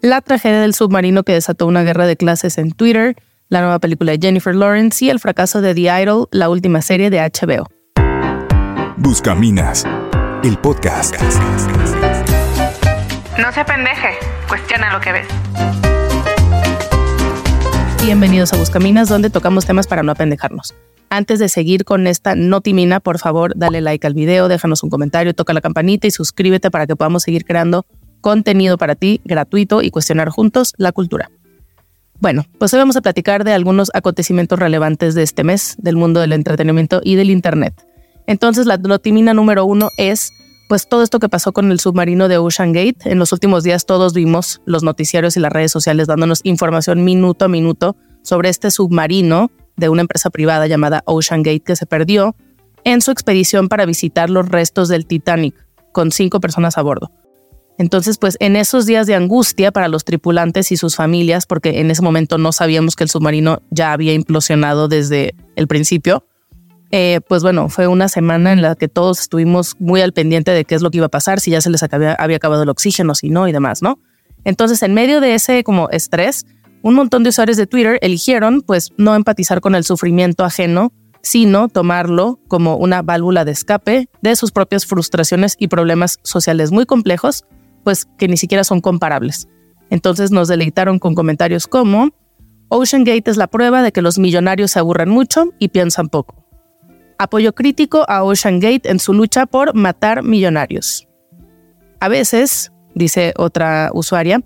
la tragedia del submarino que desató una guerra de clases en Twitter, la nueva película de Jennifer Lawrence y el fracaso de The Idol, la última serie de HBO. Buscaminas, el podcast. No se pendeje, cuestiona lo que ves. Bienvenidos a Buscaminas, donde tocamos temas para no apendejarnos. Antes de seguir con esta notimina, por favor, dale like al video, déjanos un comentario, toca la campanita y suscríbete para que podamos seguir creando contenido para ti gratuito y cuestionar juntos la cultura. Bueno, pues hoy vamos a platicar de algunos acontecimientos relevantes de este mes del mundo del entretenimiento y del Internet. Entonces, la notimina número uno es pues todo esto que pasó con el submarino de Ocean Gate. En los últimos días todos vimos los noticiarios y las redes sociales dándonos información minuto a minuto sobre este submarino de una empresa privada llamada Ocean Gate que se perdió en su expedición para visitar los restos del Titanic con cinco personas a bordo. Entonces, pues en esos días de angustia para los tripulantes y sus familias, porque en ese momento no sabíamos que el submarino ya había implosionado desde el principio, eh, pues bueno, fue una semana en la que todos estuvimos muy al pendiente de qué es lo que iba a pasar, si ya se les había, acabado el oxígeno, si no y demás, ¿no? Entonces, en medio de ese como estrés, un montón de usuarios de Twitter eligieron pues no empatizar con el sufrimiento ajeno, sino tomarlo como una válvula de escape de sus propias frustraciones y problemas sociales muy complejos, pues que ni siquiera son comparables. Entonces nos deleitaron con comentarios como Ocean Gate es la prueba de que los millonarios se aburren mucho y piensan poco. Apoyo crítico a Ocean Gate en su lucha por matar millonarios. A veces, dice otra usuaria,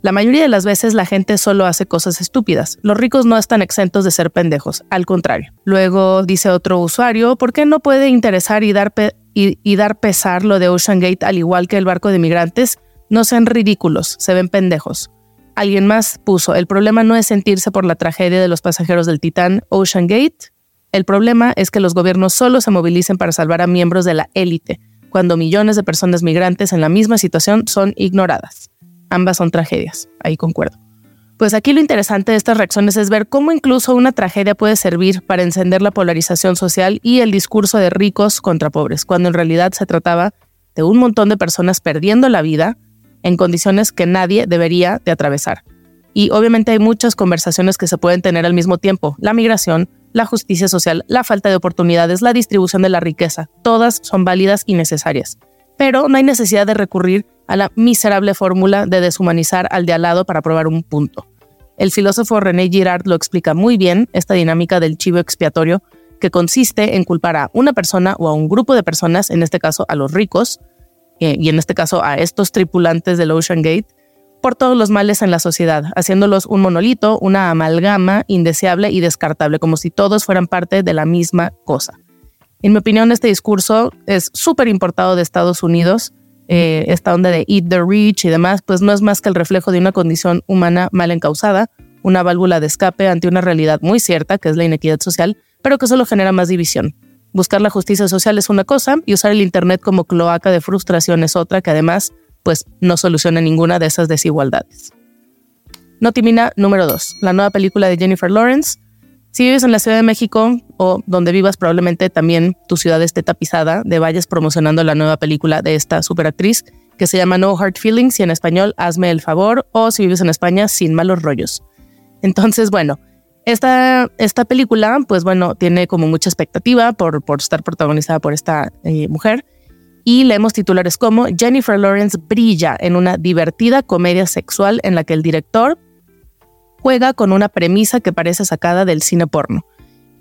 la mayoría de las veces la gente solo hace cosas estúpidas. Los ricos no están exentos de ser pendejos, al contrario. Luego dice otro usuario, ¿por qué no puede interesar y dar, y, dar pesar lo de Ocean Gate al igual que el barco de migrantes? No sean ridículos, se ven pendejos. Alguien más puso, el problema no es sentirse por la tragedia de los pasajeros del Titán Ocean Gate. El problema es que los gobiernos solo se movilicen para salvar a miembros de la élite, cuando millones de personas migrantes en la misma situación son ignoradas. Ambas son tragedias, ahí concuerdo. Pues aquí lo interesante de estas reacciones es ver cómo incluso una tragedia puede servir para encender la polarización social y el discurso de ricos contra pobres, cuando en realidad se trataba de un montón de personas perdiendo la vida en condiciones que nadie debería de atravesar. Y obviamente hay muchas conversaciones que se pueden tener al mismo tiempo. La migración, la justicia social, la falta de oportunidades, la distribución de la riqueza, todas son válidas y necesarias. Pero no hay necesidad de recurrir a la miserable fórmula de deshumanizar al de al lado para probar un punto. El filósofo René Girard lo explica muy bien, esta dinámica del chivo expiatorio, que consiste en culpar a una persona o a un grupo de personas, en este caso a los ricos, eh, y en este caso a estos tripulantes del Ocean Gate, por todos los males en la sociedad, haciéndolos un monolito, una amalgama indeseable y descartable, como si todos fueran parte de la misma cosa. En mi opinión, este discurso es súper importado de Estados Unidos eh, esta onda de eat the rich y demás, pues no es más que el reflejo de una condición humana mal encausada, una válvula de escape ante una realidad muy cierta, que es la inequidad social, pero que solo genera más división. Buscar la justicia social es una cosa y usar el Internet como cloaca de frustración es otra que además pues no soluciona ninguna de esas desigualdades. Notimina número 2. La nueva película de Jennifer Lawrence si vives en la Ciudad de México o donde vivas, probablemente también tu ciudad esté tapizada de vallas promocionando la nueva película de esta superactriz que se llama No Hard Feelings y en español Hazme el favor o si vives en España Sin malos rollos. Entonces, bueno, esta, esta película, pues bueno, tiene como mucha expectativa por, por estar protagonizada por esta eh, mujer y leemos titulares como Jennifer Lawrence brilla en una divertida comedia sexual en la que el director juega con una premisa que parece sacada del cine porno.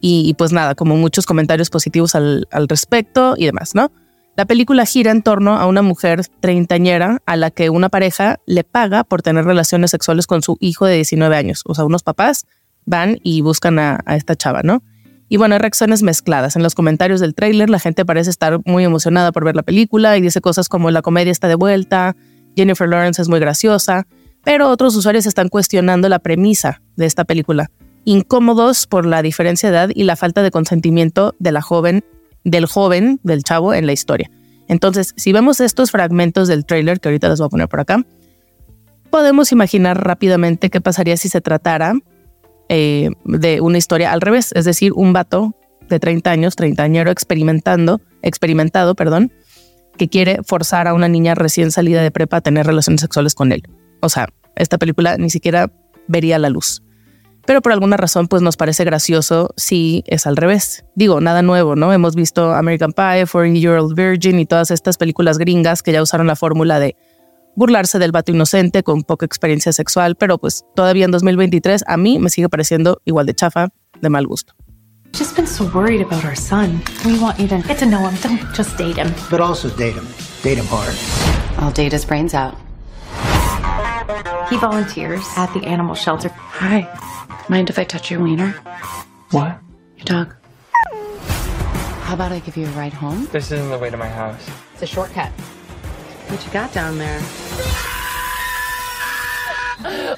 Y, pues nada, como muchos comentarios positivos al, respecto y demás, ¿no? La película gira en torno a una mujer treintañera a la que una pareja le paga por tener relaciones sexuales con su hijo de 19 años. O sea, unos papás van y buscan a, esta chava, ¿no? Y bueno, hay reacciones mezcladas. En los comentarios del tráiler la gente parece estar muy emocionada por ver la película y dice cosas como la comedia está de vuelta, Jennifer Lawrence es muy graciosa, pero otros usuarios están cuestionando la premisa de esta película, incómodos por la diferencia de edad y la falta de consentimiento de la joven, del joven, del chavo en la historia. Entonces, si vemos estos fragmentos del trailer, que ahorita les voy a poner por acá, podemos imaginar rápidamente qué pasaría si se tratara eh, de una historia al revés, es decir, un vato de 30 años, treintañero experimentando, experimentado, perdón, que quiere forzar a una niña recién salida de prepa a tener relaciones sexuales con él. O sea, esta película ni siquiera vería la luz. Pero por alguna razón, pues nos parece gracioso si es al revés. Digo, nada nuevo, ¿no? Hemos visto American Pie, Foreign Year Old Virgin y todas estas películas gringas que ya usaron la fórmula de burlarse del vato inocente con poca experiencia sexual, pero pues todavía en 2023 a mí me sigue pareciendo igual de chafa, de mal gusto. Just been so worried about our son. We want you to get to know him. Don't just date him. But also date him. Date him hard. I'll date his brains out. He volunteers at the animal shelter. Hi. Mind if I touch your wiener? What? Your dog. How about I give you a ride home? This isn't the way to my house. It's a shortcut. What you got down there?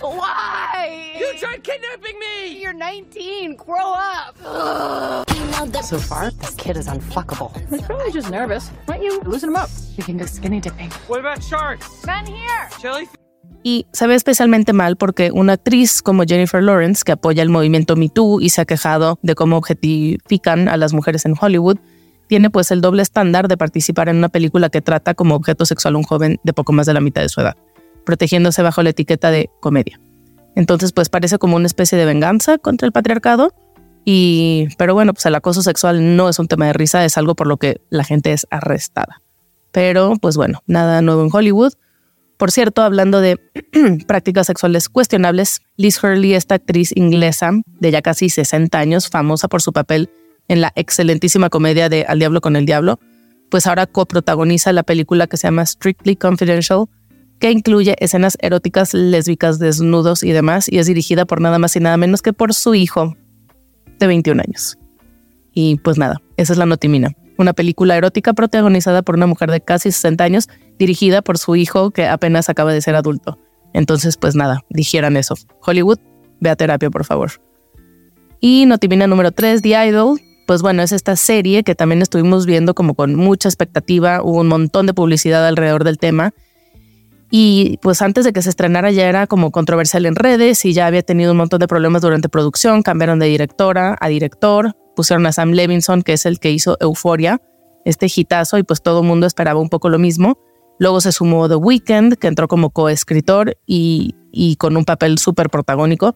Why? You tried kidnapping me! You're 19. Grow up. So far, this kid is unfuckable. He's probably just nervous. Why don't you loosen him up? We can go skinny dipping. What about sharks? Men here. Jellyfish? Y se ve especialmente mal porque una actriz como Jennifer Lawrence, que apoya el movimiento Me Too y se ha quejado de cómo objetifican a las mujeres en Hollywood, tiene pues el doble estándar de participar en una película que trata como objeto sexual a un joven de poco más de la mitad de su edad, protegiéndose bajo la etiqueta de comedia. Entonces pues parece como una especie de venganza contra el patriarcado, y, pero bueno, pues el acoso sexual no es un tema de risa, es algo por lo que la gente es arrestada. Pero pues bueno, nada nuevo en Hollywood. Por cierto, hablando de prácticas sexuales cuestionables, Liz Hurley, esta actriz inglesa de ya casi 60 años, famosa por su papel en la excelentísima comedia de Al Diablo con el Diablo, pues ahora coprotagoniza la película que se llama Strictly Confidential, que incluye escenas eróticas, lésbicas, desnudos y demás, y es dirigida por nada más y nada menos que por su hijo de 21 años. Y pues nada, esa es la notimina. Una película erótica protagonizada por una mujer de casi 60 años, dirigida por su hijo que apenas acaba de ser adulto. Entonces, pues nada, dijeran eso. Hollywood, ve a terapia, por favor. Y notimina número 3, The Idol. Pues bueno, es esta serie que también estuvimos viendo como con mucha expectativa, hubo un montón de publicidad alrededor del tema. Y pues antes de que se estrenara ya era como controversial en redes y ya había tenido un montón de problemas durante producción, cambiaron de directora a director, pusieron a Sam Levinson, que es el que hizo Euforia, este hitazo, y pues todo el mundo esperaba un poco lo mismo. Luego se sumó The Weeknd, que entró como coescritor y, y con un papel súper protagónico.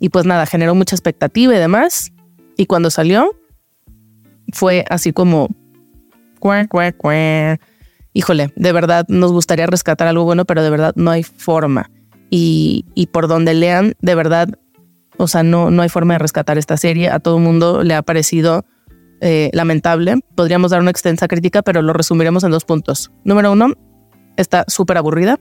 Y pues nada, generó mucha expectativa y demás. Y cuando salió, fue así como... cuac, cuac, cuac. Híjole, de verdad nos gustaría rescatar algo bueno, pero de verdad no hay forma. Y, y por donde lean, de verdad, o sea, no, no hay forma de rescatar esta serie. A todo el mundo le ha parecido eh, lamentable. Podríamos dar una extensa crítica, pero lo resumiremos en dos puntos. Número uno, está súper aburrida.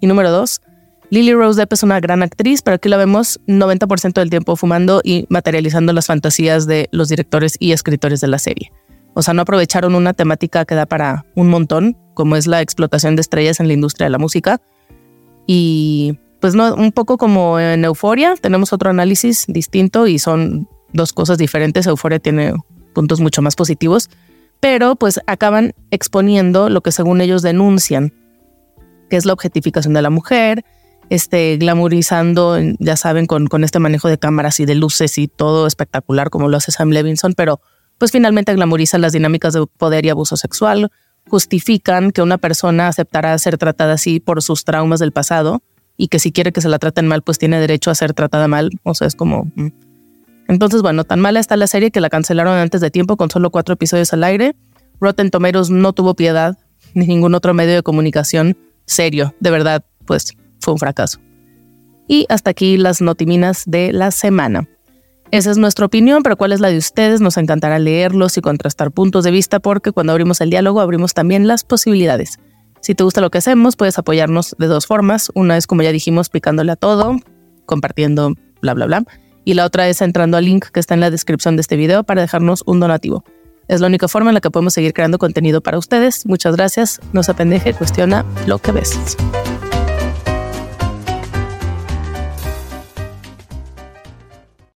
Y número dos, Lily Rose Depp es una gran actriz, pero aquí la vemos 90% del tiempo fumando y materializando las fantasías de los directores y escritores de la serie. O sea, no aprovecharon una temática que da para un montón, como es la explotación de estrellas en la industria de la música. Y pues no, un poco como en Euforia, tenemos otro análisis distinto y son dos cosas diferentes. Euforia tiene puntos mucho más positivos, pero pues acaban exponiendo lo que según ellos denuncian, que es la objetificación de la mujer, este, glamorizando, ya saben, con, este manejo de cámaras y de luces y todo espectacular como lo hace Sam Levinson, pero pues finalmente glamorizan las dinámicas de poder y abuso sexual, justifican que una persona aceptará ser tratada así por sus traumas del pasado y que si quiere que se la traten mal, pues tiene derecho a ser tratada mal, o sea, es como... mm. Entonces, bueno, tan mala está la serie que la cancelaron antes de tiempo con solo cuatro episodios al aire. Rotten Tomatoes no tuvo piedad, ni ningún otro medio de comunicación serio, de verdad, pues un fracaso. Y hasta aquí las notiminas de la semana. Esa es nuestra opinión, pero ¿cuál es la de ustedes? Nos encantará leerlos y contrastar puntos de vista porque cuando abrimos el diálogo abrimos también las posibilidades. Si te gusta lo que hacemos, puedes apoyarnos de dos formas. Una es, como ya dijimos, picándole a todo, compartiendo, bla, bla, bla. Y la otra es entrando al link que está en la descripción de este video para dejarnos un donativo. Es la única forma en la que podemos seguir creando contenido para ustedes. Muchas gracias. No se apendeje, cuestiona lo que ves.